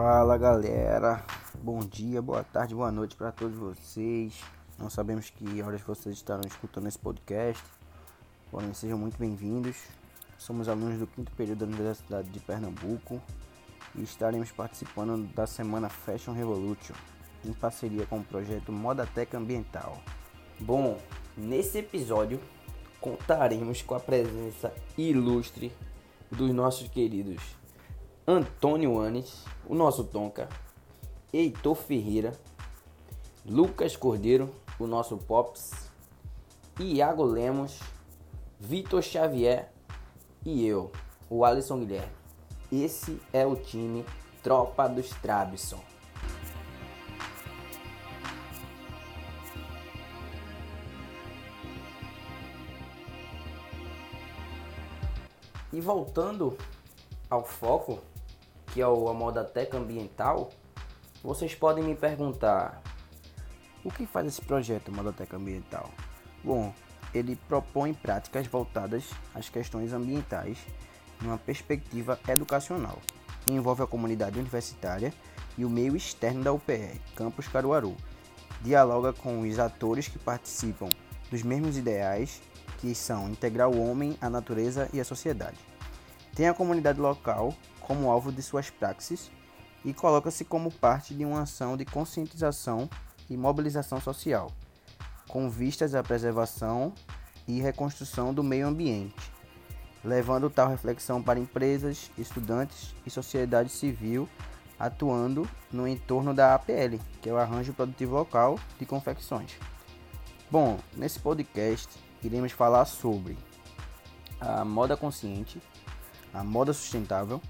Fala galera, bom dia, boa tarde, boa noite para todos vocês. Não sabemos que horas vocês estarão escutando esse podcast, porém sejam muito bem-vindos. Somos alunos do quinto período da Universidade de Pernambuco e estaremos participando da semana Fashion Revolution em parceria com o projeto Modatec Ambiental. Bom, nesse episódio contaremos com a presença ilustre dos nossos queridos Antônio Anes, o nosso Tonka, Heitor Ferreira, Lucas Cordeiro, o nosso Pops, Iago Lemos, Vitor Xavier e eu, o Alisson Guilherme. Esse é o time Tropa dos Trabson. E voltando ao foco, que é a moda tech ambiental, vocês podem me perguntar: o que faz esse projeto Modatec Ambiental? Bom, ele propõe práticas voltadas às questões ambientais numa perspectiva educacional. Envolve a comunidade universitária e o meio externo da UPR, Campus Caruaru. Dialoga com os atores que participam dos mesmos ideais, que são integrar o homem, a natureza e a sociedade. Tem a comunidade local como alvo de suas praxes e coloca-se como parte de uma ação de conscientização e mobilização social, com vistas à preservação e reconstrução do meio ambiente, levando tal reflexão para empresas, estudantes e sociedade civil atuando no entorno da APL, que é o Arranjo Produtivo Local de Confecções. Bom, nesse podcast iremos falar sobre a moda consciente, a moda sustentável,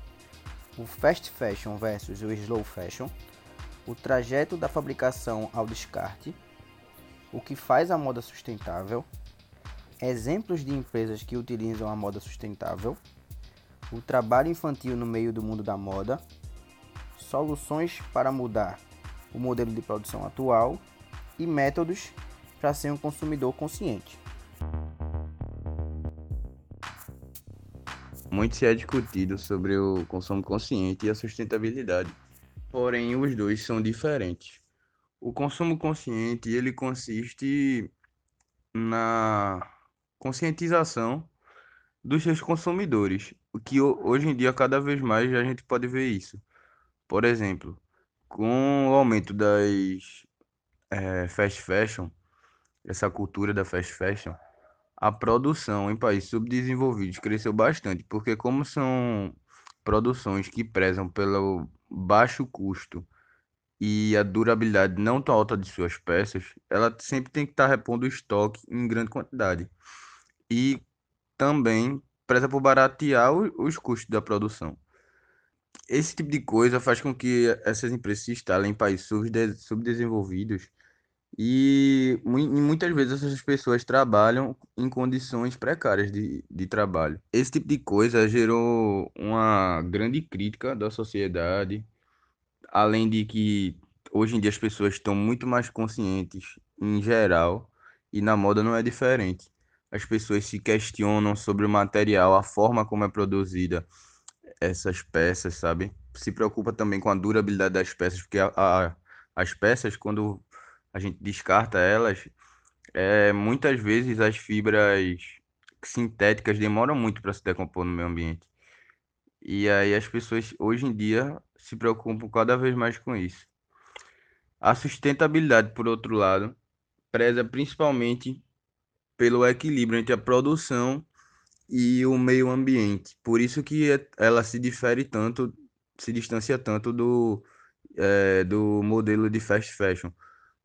o fast fashion versus o slow fashion, o trajeto da fabricação ao descarte, o que faz a moda sustentável, exemplos de empresas que utilizam a moda sustentável, o trabalho infantil no meio do mundo da moda, soluções para mudar o modelo de produção atual e métodos para ser um consumidor consciente. Muito se é discutido sobre o consumo consciente e a sustentabilidade, porém os dois são diferentes. O consumo consciente ele consiste na conscientização dos seus consumidores, o que hoje em dia cada vez mais a gente pode ver isso. Por exemplo, com o aumento das é, fast fashion, essa cultura da fast fashion, a produção em países subdesenvolvidos cresceu bastante, porque como são produções que prezam pelo baixo custo e a durabilidade não tão alta de suas peças, ela sempre tem que estar repondo o estoque em grande quantidade. E também preza por baratear os custos da produção. Esse tipo de coisa faz com que essas empresas se instalem em países subdesenvolvidos e muitas vezes essas pessoas trabalham em condições precárias de, de trabalho. Esse tipo de coisa gerou uma grande crítica da sociedade, além de que hoje em dia as pessoas estão muito mais conscientes em geral, e na moda não é diferente. As pessoas se questionam sobre o material, a forma como é produzida essas peças, sabe? Se preocupa também com a durabilidade das peças, porque a, a, as peças, quando a gente descarta elas, é, muitas vezes as fibras sintéticas demoram muito para se decompor no meio ambiente. E aí as pessoas hoje em dia se preocupam cada vez mais com isso. A sustentabilidade, por outro lado, preza principalmente pelo equilíbrio entre a produção e o meio ambiente. Por isso que ela se difere tanto, se distancia tanto do, é, do modelo de fast fashion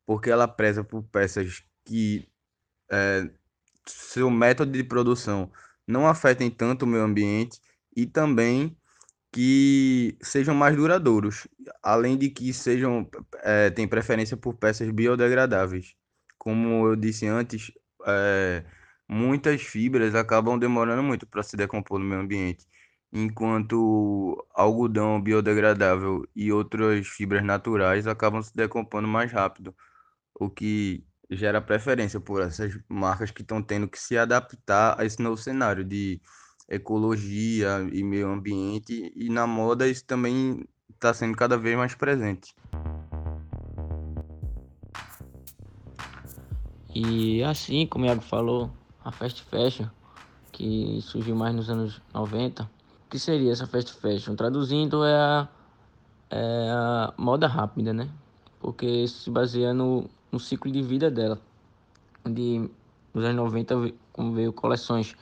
porque ela preza por peças que é, seu método de produção não afetem tanto o meio ambiente e também que sejam mais duradouros, além de que sejam é, tem preferência por peças biodegradáveis. Como eu disse antes, é, muitas fibras acabam demorando muito para se decompor no meio ambiente, enquanto algodão biodegradável e outras fibras naturais acabam se decompondo mais rápido o que gera preferência por essas marcas que estão tendo que se adaptar a esse novo cenário de ecologia e meio ambiente e na moda isso também está sendo cada vez mais presente. E assim, como o Iago falou, a fast fashion, que surgiu mais nos anos 90, o que seria essa fast fashion? Traduzindo, é a, é a moda rápida, né? Porque se baseia no, no ciclo de vida dela. De, nos anos 90, como veio coleções,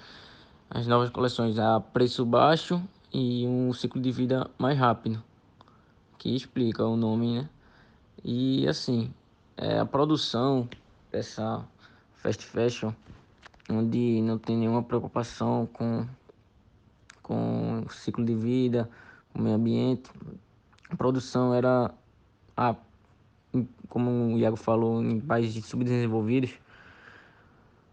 as novas coleções a preço baixo e um ciclo de vida mais rápido, que explica o nome, né? E assim, é, a produção dessa fast fashion, onde não tem nenhuma preocupação com, com o ciclo de vida, o meio ambiente. A produção era, a, como o Iago falou, em países subdesenvolvidos,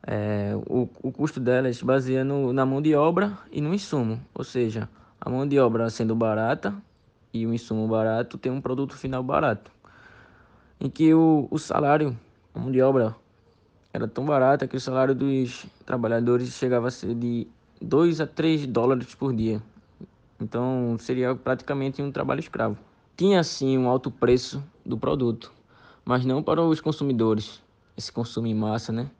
é, o, o custo delas se baseia no, na mão de obra e no insumo, ou seja, a mão de obra sendo barata e o insumo barato tem um produto final barato, em que o, o salário, a mão de obra era tão barata que o salário dos trabalhadores chegava a ser de 2 a 3 dólares por dia. Então seria praticamente um trabalho escravo. Tinha sim um alto preço do produto, mas não para os consumidores, esse consumo em massa, né?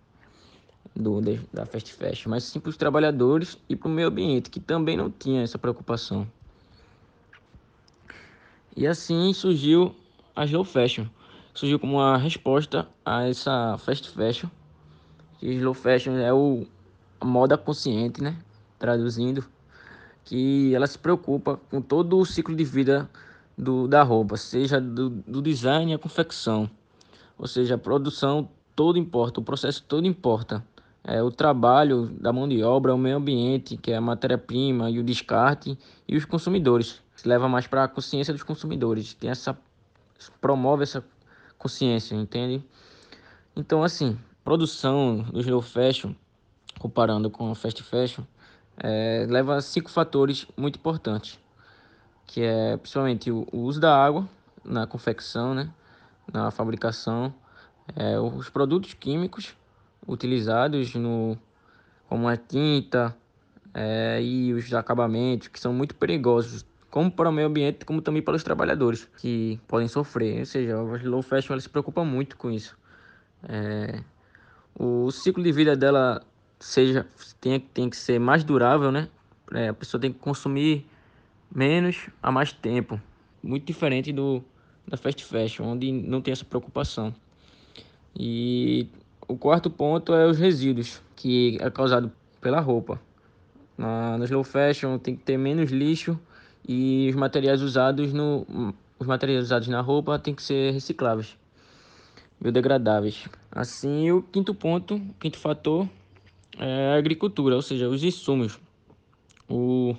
Do, da fast fashion, mas sim para os trabalhadores e para o meio ambiente, que também não tinha essa preocupação. E assim surgiu a slow fashion. Surgiu como uma resposta a essa fast fashion que slow fashion é o a moda consciente, né? Traduzindo, que ela se preocupa com todo o ciclo de vida do, da roupa, seja do, do design à confecção. Ou seja, a produção todo importa, o processo todo importa. É, o trabalho da mão de obra, o meio ambiente, que é a matéria-prima e o descarte, e os consumidores. Se leva mais para a consciência dos consumidores. Tem essa promove essa consciência, entende? Então, assim, produção do slow fashion, comparando com o fast fashion, é, leva a cinco fatores muito importantes, que é principalmente o, uso da água na confecção, né, na fabricação, é, os produtos químicos utilizados no como a tinta é, e os acabamentos que são muito perigosos como para o meio ambiente como também para os trabalhadores que podem sofrer. Ou seja o slow fashion ela se preocupa muito com isso. É, o ciclo de vida dela seja tem, tem que ser mais durável, né? É, a pessoa tem que consumir menos a mais tempo. Muito diferente do da fast fashion, onde não tem essa preocupação. E o quarto ponto é os resíduos, que é causado pela roupa. Na, na slow fashion tem que ter menos lixo e os materiais usados no os materiais usados na roupa tem que ser recicláveis biodegradáveis. Assim, o quinto ponto, quinto fator é a agricultura, ou seja, os insumos. O,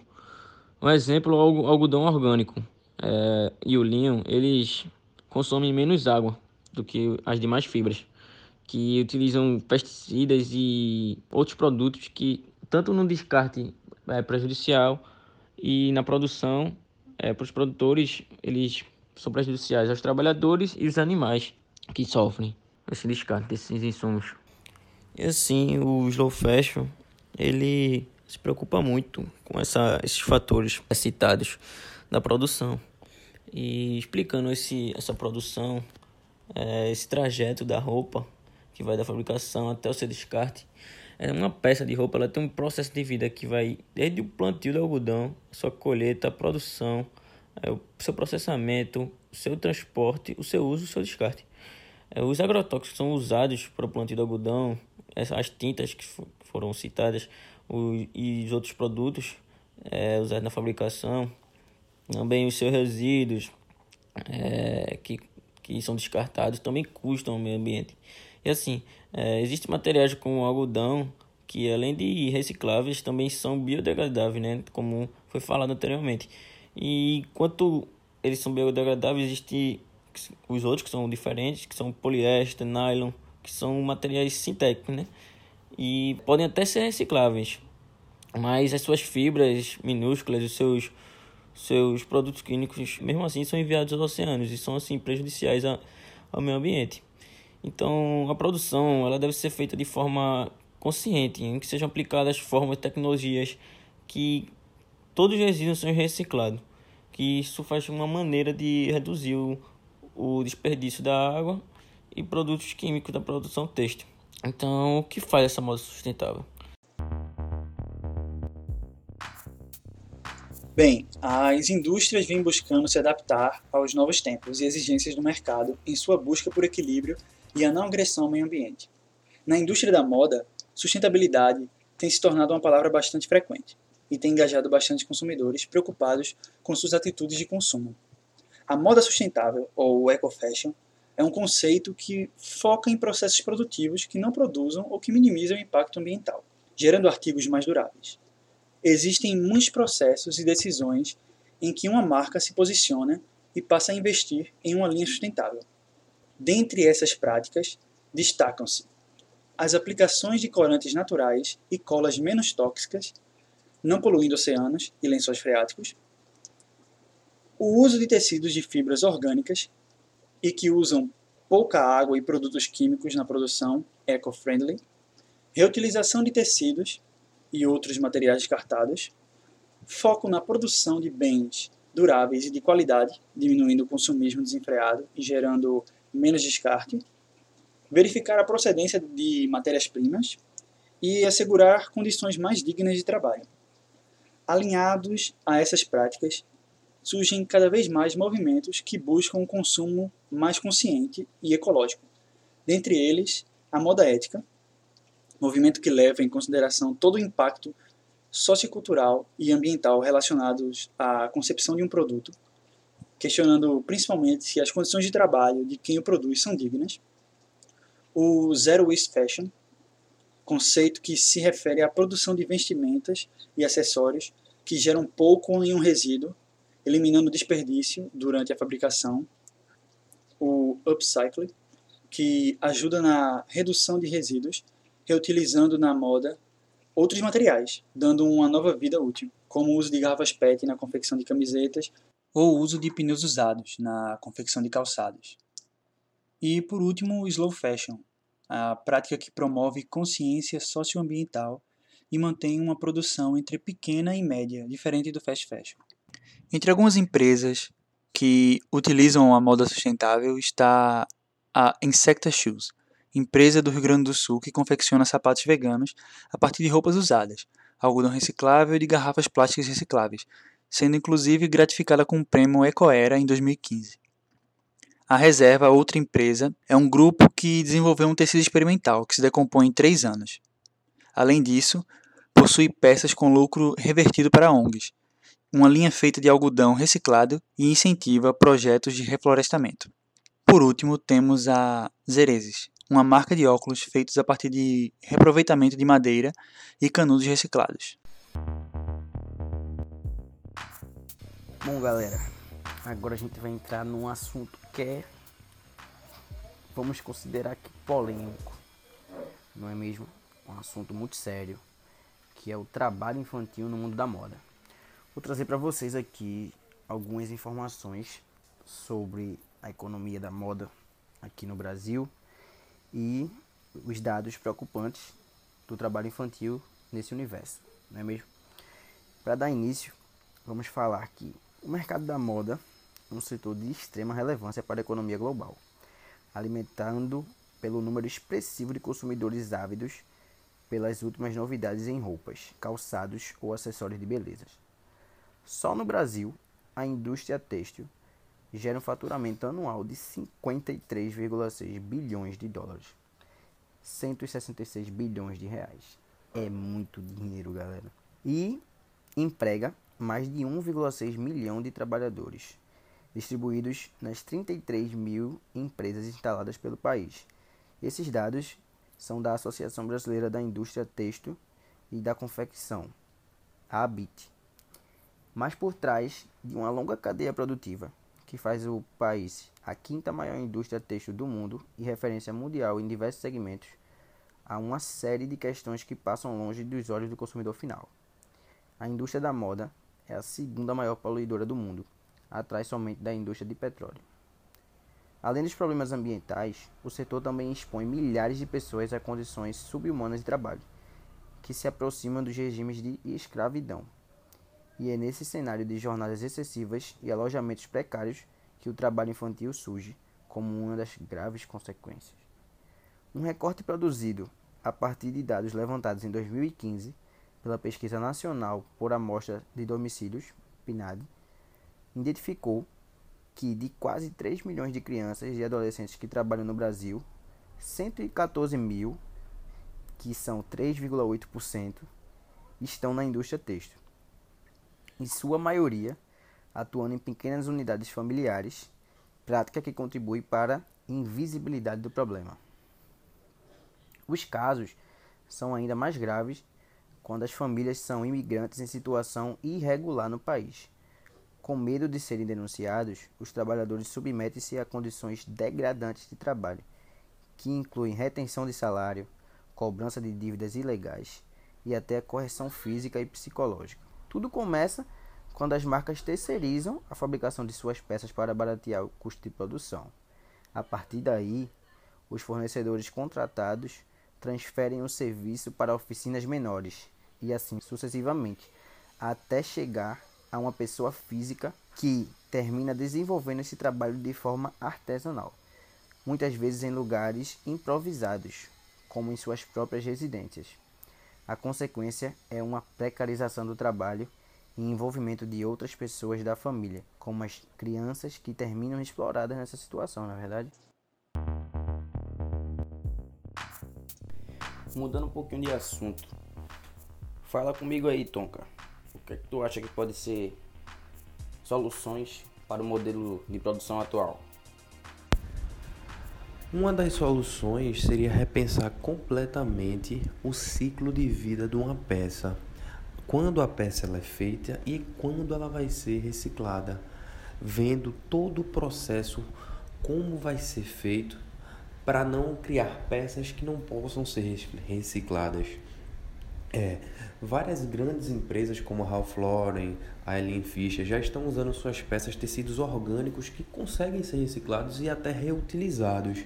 um exemplo, o algodão orgânico é, e o linho, eles consomem menos água do que as demais fibras, que utilizam pesticidas e outros produtos que tanto no descarte é prejudicial e na produção é, para os produtores eles são prejudiciais aos trabalhadores e os animais que sofrem esse descarte desses insumos. E assim, o slow fashion, ele se preocupa muito com essa, esses fatores citados da produção. E explicando esse, essa produção, é, esse trajeto da roupa, que vai da fabricação até o seu descarte, é uma peça de roupa, ela tem um processo de vida que vai desde o plantio do algodão, sua colheita, a produção, é, o seu processamento, o seu transporte, o seu uso, o seu descarte. É, os agrotóxicos são usados para o plantio do algodão, as tintas que foram citadas e os outros produtos é, usados na fabricação, também os seus resíduos é, que, que são descartados também custam ao meio ambiente. E assim, é, existem materiais como algodão que além de recicláveis também são biodegradáveis, né? como foi falado anteriormente. E enquanto eles são biodegradáveis, existe os outros que são diferentes, que são poliéster, nylon, que são materiais sintéticos, né? E podem até ser recicláveis, mas as suas fibras minúsculas, os seus seus produtos químicos, mesmo assim, são enviados aos oceanos e são assim prejudiciais ao meio ambiente. Então, a produção ela deve ser feita de forma consciente, em que sejam aplicadas formas tecnologias que todos os resíduos sejam reciclados. que isso faz uma maneira de reduzir o, o desperdício da água e produtos químicos da produção têxtil. Então, o que faz essa moda sustentável? Bem, as indústrias vêm buscando se adaptar aos novos tempos e exigências do mercado em sua busca por equilíbrio e a não agressão ao meio ambiente. Na indústria da moda, sustentabilidade tem se tornado uma palavra bastante frequente e tem engajado bastante consumidores preocupados com suas atitudes de consumo. A moda sustentável, ou eco-fashion, é um conceito que foca em processos produtivos que não produzam ou que minimizam o impacto ambiental, gerando artigos mais duráveis. Existem muitos processos e decisões em que uma marca se posiciona e passa a investir em uma linha sustentável. Dentre essas práticas, destacam-se as aplicações de corantes naturais e colas menos tóxicas, não poluindo oceanos e lençóis freáticos, o uso de tecidos de fibras orgânicas e que usam pouca água e produtos químicos na produção eco-friendly, reutilização de tecidos e outros materiais descartados, foco na produção de bens duráveis e de qualidade, diminuindo o consumismo desenfreado e gerando menos descarte, verificar a procedência de matérias-primas e assegurar condições mais dignas de trabalho. Alinhados a essas práticas, surgem cada vez mais movimentos que buscam um consumo mais consciente e ecológico. Dentre eles, a moda ética, movimento que leva em consideração todo o impacto sociocultural e ambiental relacionados à concepção de um produto, questionando principalmente se as condições de trabalho de quem o produz são dignas. O Zero Waste Fashion, conceito que se refere à produção de vestimentas e acessórios que geram pouco ou nenhum resíduo eliminando desperdício durante a fabricação, o upcycling, que ajuda na redução de resíduos, reutilizando na moda outros materiais, dando uma nova vida útil, como o uso de garrafas PET na confecção de camisetas ou o uso de pneus usados na confecção de calçados. E por último, o slow fashion, a prática que promove consciência socioambiental e mantém uma produção entre pequena e média, diferente do fast fashion. Entre algumas empresas que utilizam a moda sustentável está a Insecta Shoes, empresa do Rio Grande do Sul que confecciona sapatos veganos a partir de roupas usadas, algodão reciclável e de garrafas plásticas recicláveis, sendo inclusive gratificada com o prêmio Ecoera em 2015. A Reserva, outra empresa, é um grupo que desenvolveu um tecido experimental que se decompõe em três anos. Além disso, possui peças com lucro revertido para ONGs, uma linha feita de algodão reciclado e incentiva projetos de reflorestamento. Por último, temos a Zerezes, uma marca de óculos feitos a partir de reaproveitamento de madeira e canudos reciclados. Bom, galera, agora a gente vai entrar num assunto que é, vamos considerar que polêmico, não é mesmo? Um assunto muito sério, que é o trabalho infantil no mundo da moda. Vou trazer para vocês aqui algumas informações sobre a economia da moda aqui no Brasil e os dados preocupantes do trabalho infantil nesse universo, não é mesmo? Para dar início, vamos falar que o mercado da moda é um setor de extrema relevância para a economia global, alimentando pelo número expressivo de consumidores ávidos pelas últimas novidades em roupas, calçados ou acessórios de beleza. Só no Brasil, a indústria têxtil gera um faturamento anual de 53,6 bilhões de dólares. 166 bilhões de reais. É muito dinheiro, galera. E emprega mais de 1,6 milhão de trabalhadores, distribuídos nas 33 mil empresas instaladas pelo país. Esses dados são da Associação Brasileira da Indústria Têxtil e da Confecção, a ABIT mas por trás de uma longa cadeia produtiva que faz o país a quinta maior indústria têxtil do mundo e referência mundial em diversos segmentos, há uma série de questões que passam longe dos olhos do consumidor final. A indústria da moda é a segunda maior poluidora do mundo, atrás somente da indústria de petróleo. Além dos problemas ambientais, o setor também expõe milhares de pessoas a condições subhumanas de trabalho, que se aproximam dos regimes de escravidão E é nesse cenário de jornadas excessivas e alojamentos precários que o trabalho infantil surge como uma das graves consequências. Um recorte produzido a partir de dados levantados em 2015 pela Pesquisa Nacional por Amostra de Domicílios, PNAD, identificou que de quase 3 milhões de crianças e adolescentes que trabalham no Brasil, 114 mil, que são 3,8%, estão na indústria têxtil. Em sua maioria, atuando em pequenas unidades familiares, prática que contribui para a invisibilidade do problema. Os casos são ainda mais graves quando as famílias são imigrantes em situação irregular no país. Com medo de serem denunciados, os trabalhadores submetem-se a condições degradantes de trabalho, que incluem retenção de salário, cobrança de dívidas ilegais e até correção física e psicológica. Tudo começa quando as marcas terceirizam a fabricação de suas peças para baratear o custo de produção. A partir daí, os fornecedores contratados transferem o serviço para oficinas menores e assim sucessivamente, até chegar a uma pessoa física que termina desenvolvendo esse trabalho de forma artesanal, muitas vezes em lugares improvisados, como em suas próprias residências. A consequência é uma precarização do trabalho e envolvimento de outras pessoas da família, como as crianças que terminam exploradas nessa situação, na é verdade. Mudando um pouquinho de assunto. Fala comigo aí, Tonka. O que, é que tu acha que pode ser soluções para o modelo de produção atual? Uma das soluções seria repensar completamente o ciclo de vida de uma peça. Quando a peça é feita e quando ela vai ser reciclada, vendo todo o processo como vai ser feito para não criar peças que não possam ser recicladas. É, várias grandes empresas como a Ralph Lauren, a Eileen Fisher já estão usando suas peças tecidos orgânicos que conseguem ser reciclados e até reutilizados.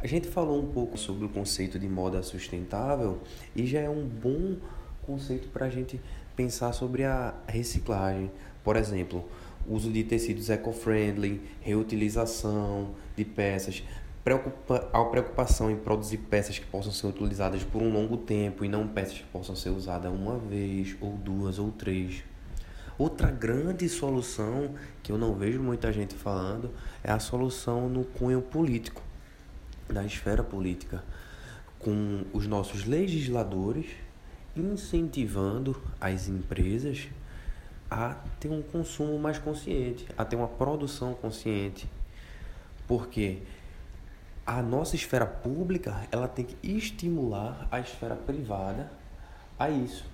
A gente falou um pouco sobre o conceito de moda sustentável e já é um bom conceito para a gente pensar sobre a reciclagem. Por exemplo, uso de tecidos eco-friendly, reutilização de peças, preocupa, a preocupação em produzir peças que possam ser utilizadas por um longo tempo e não peças que possam ser usadas uma vez, ou duas, ou três. Outra grande solução que eu não vejo muita gente falando é a solução no cunho político, na esfera política, com os nossos legisladores incentivando as empresas a ter um consumo mais consciente, a ter uma produção consciente. Porque a nossa esfera pública ela tem que estimular a esfera privada a isso.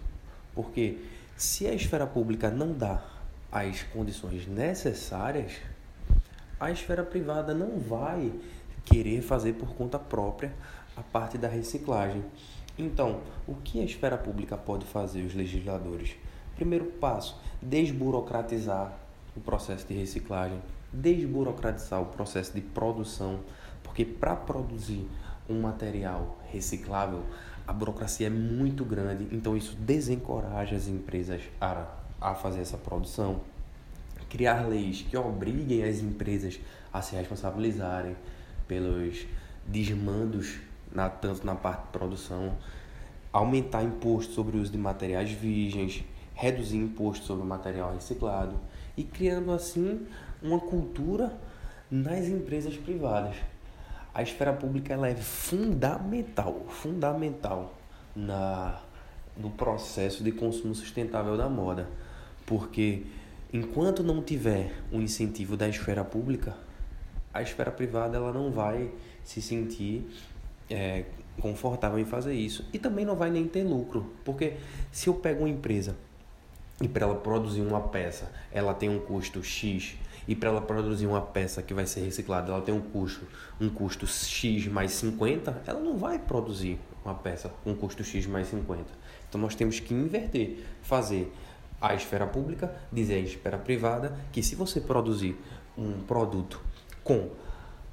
Porque se a esfera pública não dá as condições necessárias, a esfera privada não vai querer fazer por conta própria a parte da reciclagem. Então, o que a esfera pública pode fazer, os legisladores? Primeiro passo, desburocratizar o processo de reciclagem, desburocratizar o processo de produção porque para produzir um material reciclável, a burocracia é muito grande, então isso desencoraja as empresas a, a fazer essa produção. Criar leis que obriguem as empresas a se responsabilizarem pelos desmandos, na, tanto na parte de produção, aumentar imposto sobre o uso de materiais virgens, reduzir imposto sobre o material reciclado e criando assim uma cultura nas empresas privadas. A esfera pública ela é fundamental, fundamental na no processo de consumo sustentável da moda, porque enquanto não tiver um incentivo da esfera pública, a esfera privada ela não vai se sentir é, confortável em fazer isso e também não vai nem ter lucro, porque se eu pego uma empresa e para ela produzir uma peça, ela tem um custo X e para ela produzir uma peça que vai ser reciclada, ela tem um custo, um custo X mais 50, ela não vai produzir uma peça com um custo X mais 50. Então nós temos que inverter, fazer a esfera pública dizer à esfera privada que se você produzir um produto com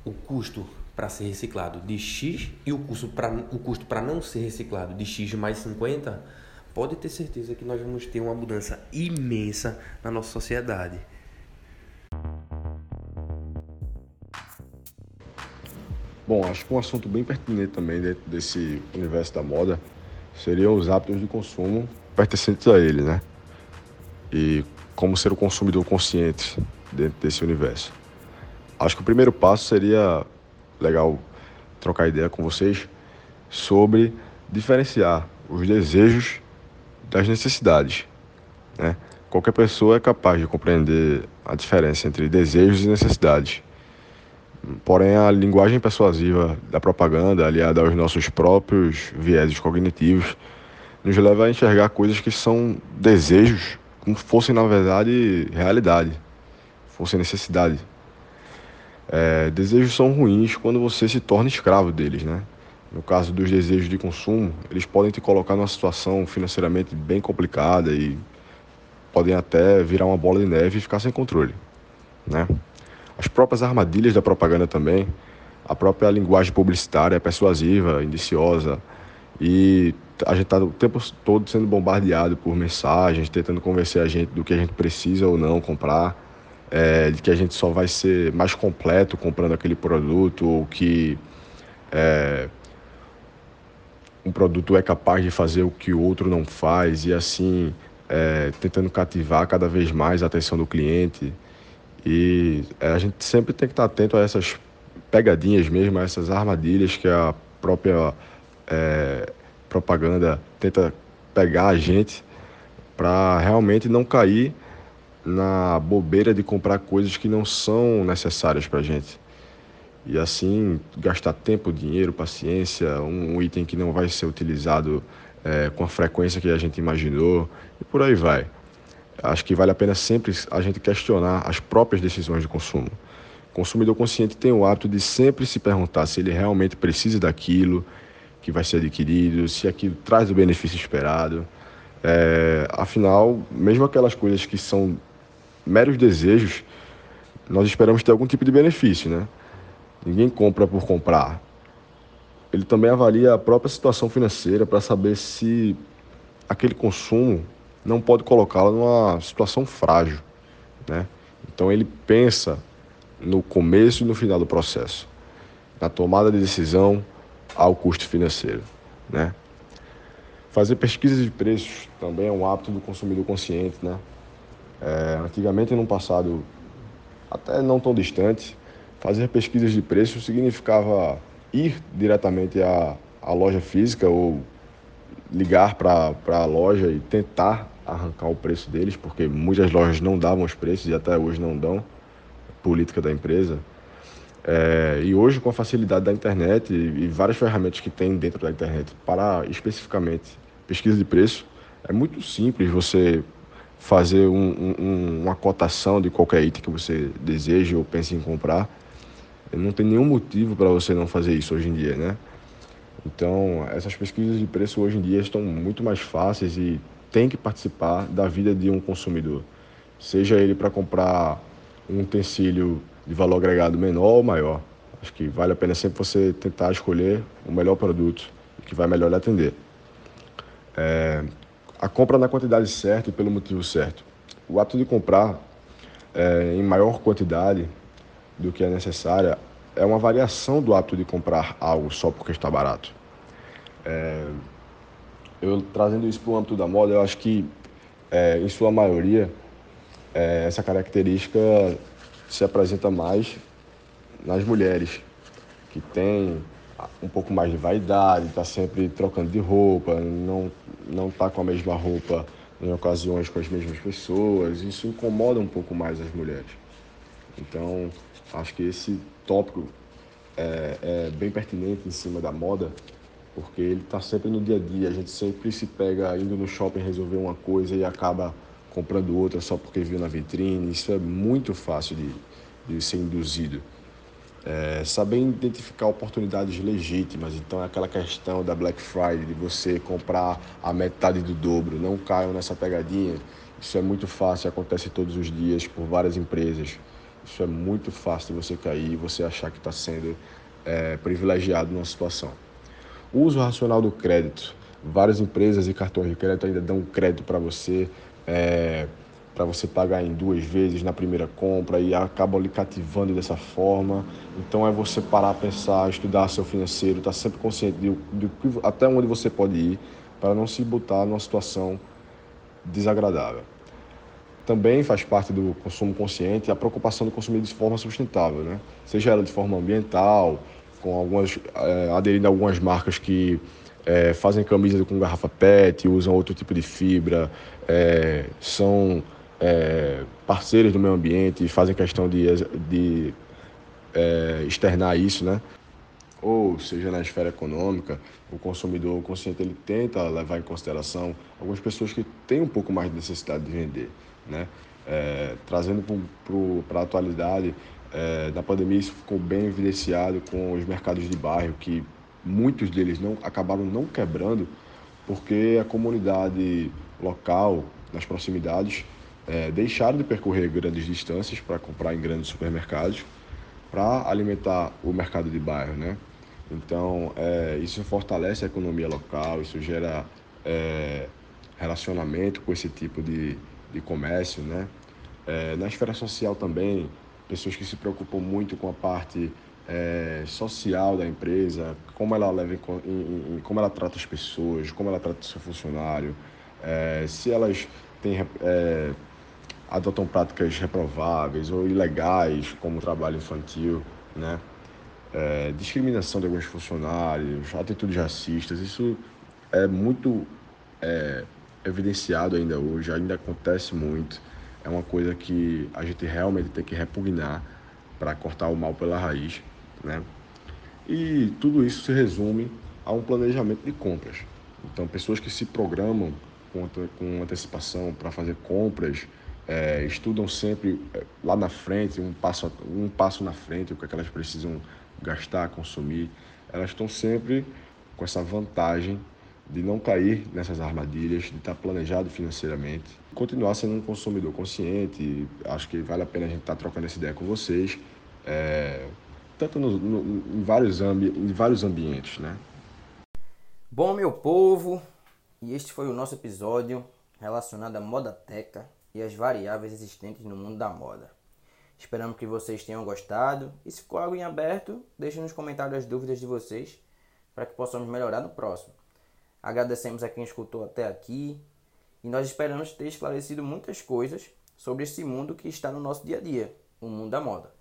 o custo para ser reciclado de X e o custo para o custo para não ser reciclado de X mais 50, pode ter certeza que nós vamos ter uma mudança imensa na nossa sociedade. Bom, acho que um assunto bem pertinente também dentro desse universo da moda seriam os hábitos de consumo pertencentes a ele, né? E como ser o consumidor consciente dentro desse universo. Acho que o primeiro passo seria legal trocar ideia com vocês sobre diferenciar os desejos das necessidades. Né? Qualquer pessoa é capaz de compreender a diferença entre desejos e necessidades. Porém, a linguagem persuasiva da propaganda, aliada aos nossos próprios vieses cognitivos, nos leva a enxergar coisas que são desejos como fossem, na verdade, realidade, fossem necessidade. É, desejos são ruins quando você se torna escravo deles, né? No caso dos desejos de consumo, eles podem te colocar numa situação financeiramente bem complicada e podem até virar uma bola de neve e ficar sem controle, né? As próprias armadilhas da propaganda também, a própria linguagem publicitária é persuasiva, indiciosa e a gente está o tempo todo sendo bombardeado por mensagens, tentando convencer a gente do que a gente precisa ou não comprar, é, de que a gente só vai ser mais completo comprando aquele produto ou que é, um produto é capaz de fazer o que o outro não faz e assim é, tentando cativar cada vez mais a atenção do cliente. E é, a gente sempre tem que estar atento a essas pegadinhas mesmo, a essas armadilhas que a própria é, propaganda tenta pegar a gente para realmente não cair na bobeira de comprar coisas que não são necessárias para gente e assim gastar tempo, dinheiro, paciência, um item que não vai ser utilizado é, com a frequência que a gente imaginou e por aí vai. Acho que vale a pena sempre a gente questionar as próprias decisões de consumo. O consumidor consciente tem o hábito de sempre se perguntar se ele realmente precisa daquilo que vai ser adquirido, se aquilo traz o benefício esperado. É, afinal, mesmo aquelas coisas que são meros desejos, nós esperamos ter algum tipo de benefício, né? Ninguém compra por comprar. Ele também avalia a própria situação financeira para saber se aquele consumo não pode colocá-lo numa situação frágil, né? Então ele pensa no começo e no final do processo, na tomada de decisão ao custo financeiro, né? Fazer pesquisas de preços também é um hábito do consumidor consciente, né? É, antigamente, no passado até não tão distante, Fazer pesquisas de preço significava ir diretamente à, à loja física ou ligar para a loja e tentar arrancar o preço deles, porque muitas lojas não davam os preços e até hoje não dão, política da empresa. É, e hoje, com a facilidade da internet e, e várias ferramentas que tem dentro da internet para especificamente pesquisa de preço, é muito simples você fazer um, um, uma cotação de qualquer item que você deseje ou pense em comprar não tem nenhum motivo para você não fazer isso hoje em dia, né? Então, essas pesquisas de preço hoje em dia estão muito mais fáceis e tem que participar da vida de um consumidor. Seja ele para comprar um utensílio de valor agregado menor ou maior. Acho que vale a pena sempre você tentar escolher o melhor produto que vai melhor lhe atender. É, a compra na quantidade certa e pelo motivo certo. O ato de comprar é, em maior quantidade do que é necessária é uma variação do hábito de comprar algo só porque está barato. É, eu trazendo isso para o âmbito da moda, eu acho que, é, em sua maioria, é, essa característica se apresenta mais nas mulheres, que têm um pouco mais de vaidade, está sempre trocando de roupa, não não está com a mesma roupa em ocasiões com as mesmas pessoas. Isso incomoda um pouco mais as mulheres. Então, Acho que esse tópico é, é bem pertinente em cima da moda, porque ele está sempre no dia a dia. A gente sempre se pega indo no shopping resolver uma coisa e acaba comprando outra só porque viu na vitrine. Isso é muito fácil de, de ser induzido. É, saber identificar oportunidades legítimas. Então, é aquela questão da Black Friday, de você comprar a metade do dobro. Não caiam nessa pegadinha. Isso é muito fácil, acontece todos os dias por várias empresas. Isso é muito fácil de você cair e você achar que está sendo é, privilegiado numa situação. O uso racional do crédito várias empresas e cartões de crédito ainda dão crédito para você, é, para você pagar em duas vezes na primeira compra e acabam lhe cativando dessa forma. Então é você parar, pensar, estudar seu financeiro, estar tá sempre consciente de, de, até onde você pode ir para não se botar numa situação desagradável. Também faz parte do consumo consciente a preocupação de consumir de forma sustentável, né? seja ela de forma ambiental, com algumas, é, aderindo a algumas marcas que é, fazem camisas com garrafa PET, usam outro tipo de fibra, é, são é, parceiros do meio ambiente fazem questão de, de é, externar isso, né? Ou seja, na esfera econômica, o consumidor consciente ele tenta levar em consideração algumas pessoas que têm um pouco mais de necessidade de vender, né? É, trazendo para a atualidade, é, na pandemia isso ficou bem evidenciado com os mercados de bairro, que muitos deles não acabaram não quebrando, porque a comunidade local, nas proximidades, é, deixaram de percorrer grandes distâncias para comprar em grandes supermercados para alimentar o mercado de bairro, né? Então, é, isso fortalece a economia local, isso gera é, relacionamento com esse tipo de, de comércio, né? É, na esfera social também, pessoas que se preocupam muito com a parte é, social da empresa, como ela leva em, em, em, como ela trata as pessoas, como ela trata o seu funcionário, é, se elas têm é, adotam práticas reprováveis ou ilegais, como trabalho infantil, né? É, discriminação de alguns funcionários, atitudes racistas, isso é muito é, evidenciado ainda hoje, ainda acontece muito. É uma coisa que a gente realmente tem que repugnar para cortar o mal pela raiz, né? E tudo isso se resume a um planejamento de compras. Então, pessoas que se programam com, com antecipação para fazer compras é, estudam sempre é, lá na frente, um passo, um passo na frente, o que, é que elas precisam gastar, consumir. Elas estão sempre com essa vantagem de não cair nessas armadilhas, de estar planejado financeiramente, continuar sendo um consumidor consciente. Acho que vale a pena a gente estar trocando essa ideia com vocês, é, tanto no, no, em, vários em vários ambientes, né? Bom, meu povo, e este foi o nosso episódio relacionado à moda teca e as variáveis existentes no mundo da moda. Esperamos que vocês tenham gostado e se ficou algo em aberto, deixem nos comentários as dúvidas de vocês para que possamos melhorar no próximo. Agradecemos a quem escutou até aqui e nós esperamos ter esclarecido muitas coisas sobre esse mundo que está no nosso dia a dia, o mundo da moda.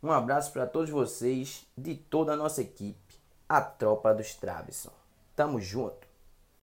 Um abraço para todos vocês, de toda a nossa equipe, a tropa dos Travesson. Tamo junto!